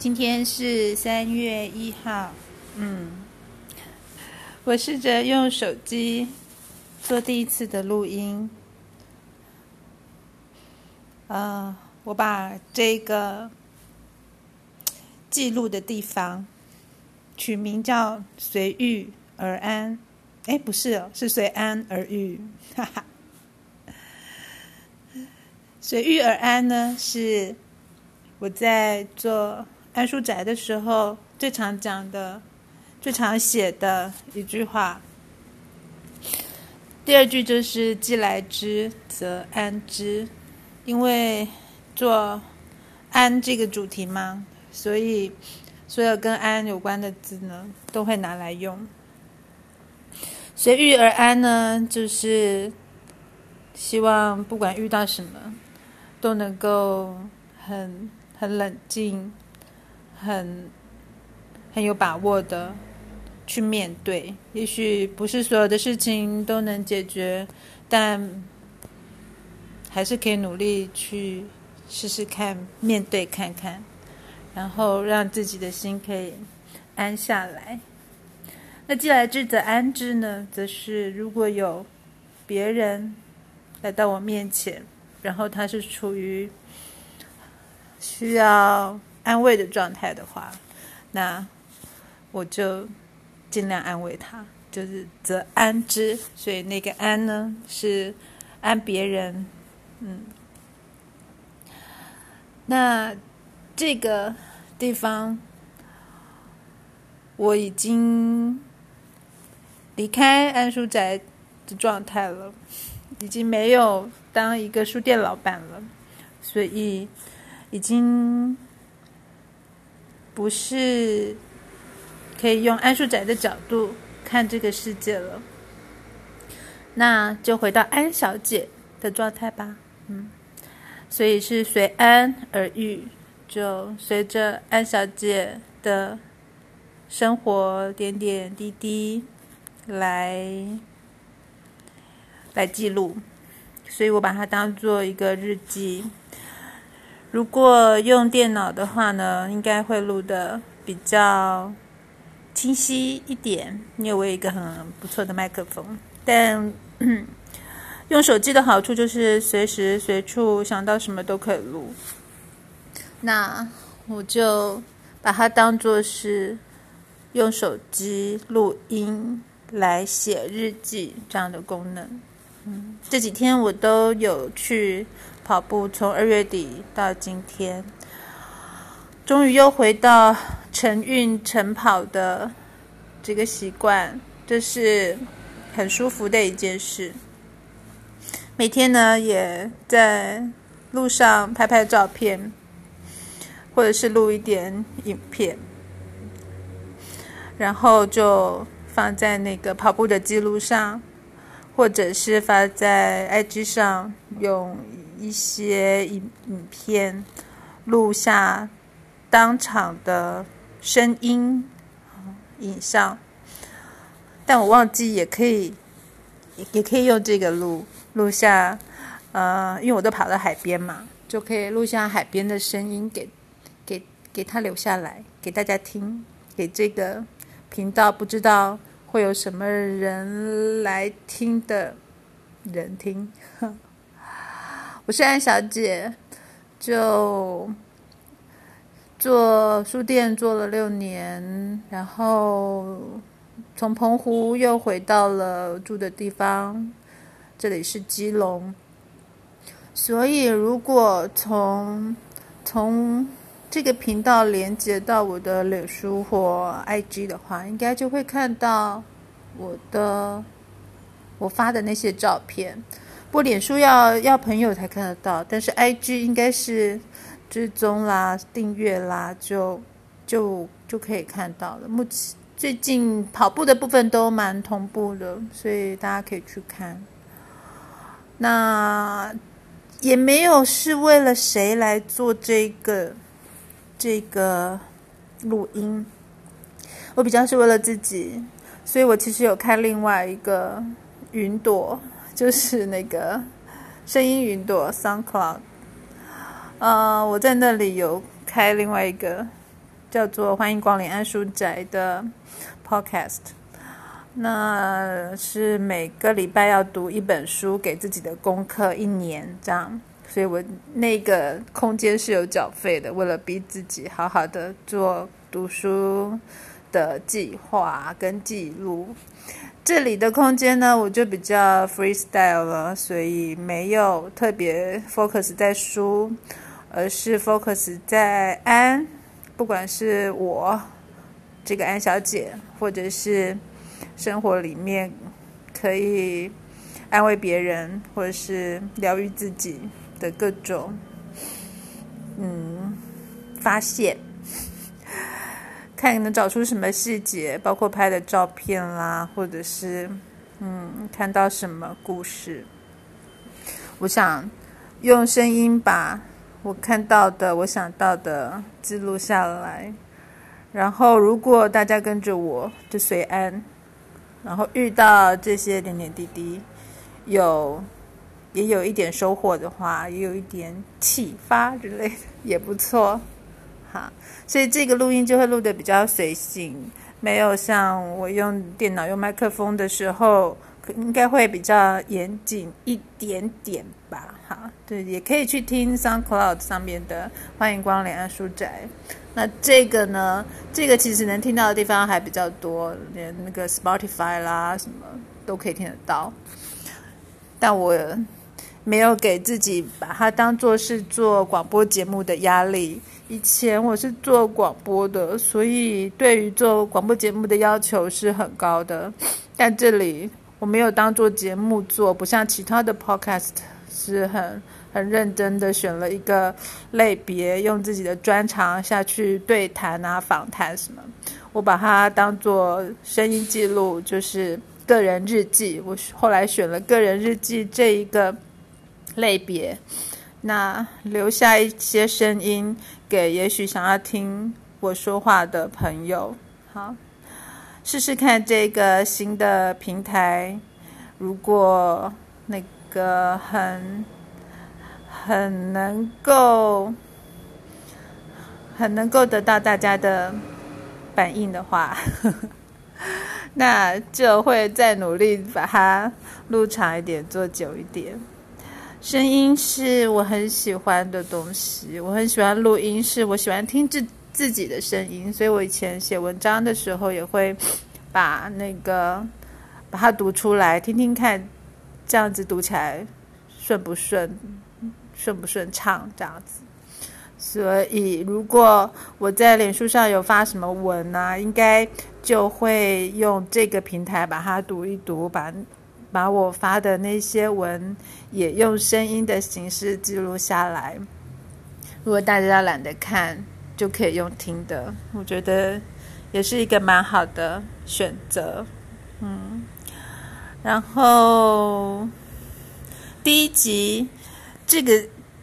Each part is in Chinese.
今天是三月一号，嗯，我试着用手机做第一次的录音，呃，我把这个记录的地方取名叫“随遇而安”，哎，不是哦，是“随安而遇”，哈哈，“随遇而安”呢是我在做。安书宅的时候，最常讲的、最常写的一句话。第二句就是“既来之，则安之”，因为做安这个主题嘛，所以所有跟安有关的字呢，都会拿来用。随遇而安呢，就是希望不管遇到什么，都能够很很冷静。很很有把握的去面对，也许不是所有的事情都能解决，但还是可以努力去试试看，面对看看，然后让自己的心可以安下来。那既来之则安之呢？则是如果有别人来到我面前，然后他是处于需要。安慰的状态的话，那我就尽量安慰他，就是则安之。所以那个安呢，是安别人。嗯，那这个地方我已经离开安书宅的状态了，已经没有当一个书店老板了，所以已经。不是可以用安树宅的角度看这个世界了，那就回到安小姐的状态吧。嗯，所以是随安而遇，就随着安小姐的生活点点滴滴来来记录，所以我把它当做一个日记。如果用电脑的话呢，应该会录的比较清晰一点，因为我有一个很不错的麦克风。但 用手机的好处就是随时随处想到什么都可以录。那我就把它当做是用手机录音来写日记这样的功能。嗯，这几天我都有去。跑步从二月底到今天，终于又回到晨运晨跑的这个习惯，这是很舒服的一件事。每天呢，也在路上拍拍照片，或者是录一点影片，然后就放在那个跑步的记录上，或者是发在 IG 上用。一些影影片录下当场的声音影像，但我忘记也可以，也可以用这个录录下，呃，因为我都跑到海边嘛，就可以录下海边的声音给给给他留下来给大家听，给这个频道不知道会有什么人来听的人听。我是安小姐，就做书店做了六年，然后从澎湖又回到了住的地方，这里是基隆。所以，如果从从这个频道连接到我的脸书或 IG 的话，应该就会看到我的我发的那些照片。不，脸书要要朋友才看得到，但是 I G 应该是追踪啦、订阅啦，就就就可以看到了。目前最近跑步的部分都蛮同步的，所以大家可以去看。那也没有是为了谁来做这个这个录音，我比较是为了自己，所以我其实有看另外一个云朵。就是那个声音云朵 SoundCloud，呃，我在那里有开另外一个叫做《欢迎光临安书宅》的 Podcast。那是每个礼拜要读一本书给自己的功课，一年这样。所以我那个空间是有缴费的，为了逼自己好好的做读书的计划跟记录。这里的空间呢，我就比较 freestyle 了，所以没有特别 focus 在书，而是 focus 在安，不管是我这个安小姐，或者是生活里面可以安慰别人，或者是疗愈自己。的各种嗯发现，看你能找出什么细节，包括拍的照片啦，或者是嗯看到什么故事，我想用声音把我看到的、我想到的记录下来。然后，如果大家跟着我，就随安，然后遇到这些点点滴滴，有。也有一点收获的话，也有一点启发之类的，也不错，哈。所以这个录音就会录的比较随性，没有像我用电脑用麦克风的时候，应该会比较严谨一点点吧，哈。对，也可以去听 SoundCloud 上面的“欢迎光临安书宅”。那这个呢，这个其实能听到的地方还比较多，连那个 Spotify 啦什么都可以听得到，但我。没有给自己把它当做是做广播节目的压力。以前我是做广播的，所以对于做广播节目的要求是很高的。但这里我没有当做节目做，不像其他的 podcast 是很很认真的选了一个类别，用自己的专长下去对谈啊、访谈什么。我把它当做声音记录，就是个人日记。我后来选了个人日记这一个。类别，那留下一些声音给也许想要听我说话的朋友。好，试试看这个新的平台，如果那个很很能够很能够得到大家的反应的话，那就会再努力把它录长一点，做久一点。声音是我很喜欢的东西，我很喜欢录音，是我喜欢听自自己的声音，所以我以前写文章的时候也会把那个把它读出来听听看，这样子读起来顺不顺，顺不顺畅这样子。所以如果我在脸书上有发什么文啊，应该就会用这个平台把它读一读，把。把我发的那些文也用声音的形式记录下来。如果大家懒得看，就可以用听的。我觉得也是一个蛮好的选择。嗯，然后第一集这个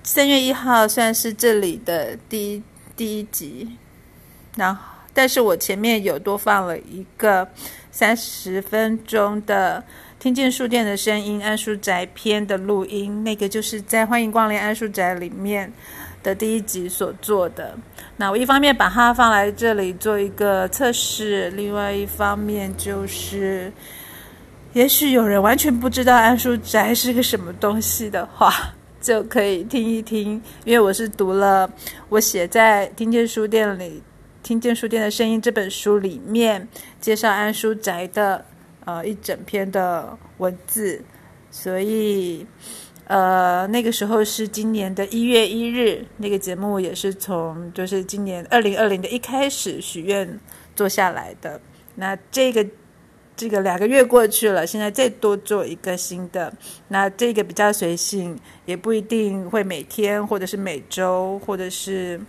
三月一号算是这里的第一第一集，然后但是我前面有多放了一个三十分钟的。听见书店的声音，安书宅篇的录音，那个就是在《欢迎光临安书宅》里面的第一集所做的。那我一方面把它放来这里做一个测试，另外一方面就是，也许有人完全不知道安书宅是个什么东西的话，就可以听一听。因为我是读了我写在《听见书店》里，《听见书店的声音》这本书里面介绍安书宅的。呃，一整篇的文字，所以，呃，那个时候是今年的一月一日，那个节目也是从就是今年二零二零的一开始许愿做下来的。那这个这个两个月过去了，现在再多做一个新的，那这个比较随性，也不一定会每天或者是每周或者是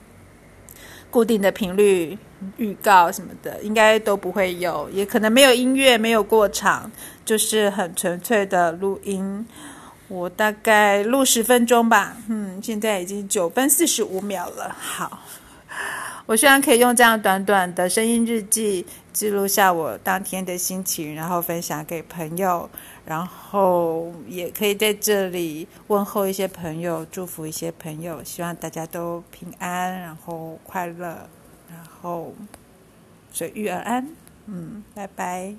固定的频率。预告什么的应该都不会有，也可能没有音乐，没有过场，就是很纯粹的录音。我大概录十分钟吧，嗯，现在已经九分四十五秒了。好，我希望可以用这样短短的声音日记记录下我当天的心情，然后分享给朋友，然后也可以在这里问候一些朋友，祝福一些朋友，希望大家都平安，然后快乐。然后随遇而安。嗯，拜拜。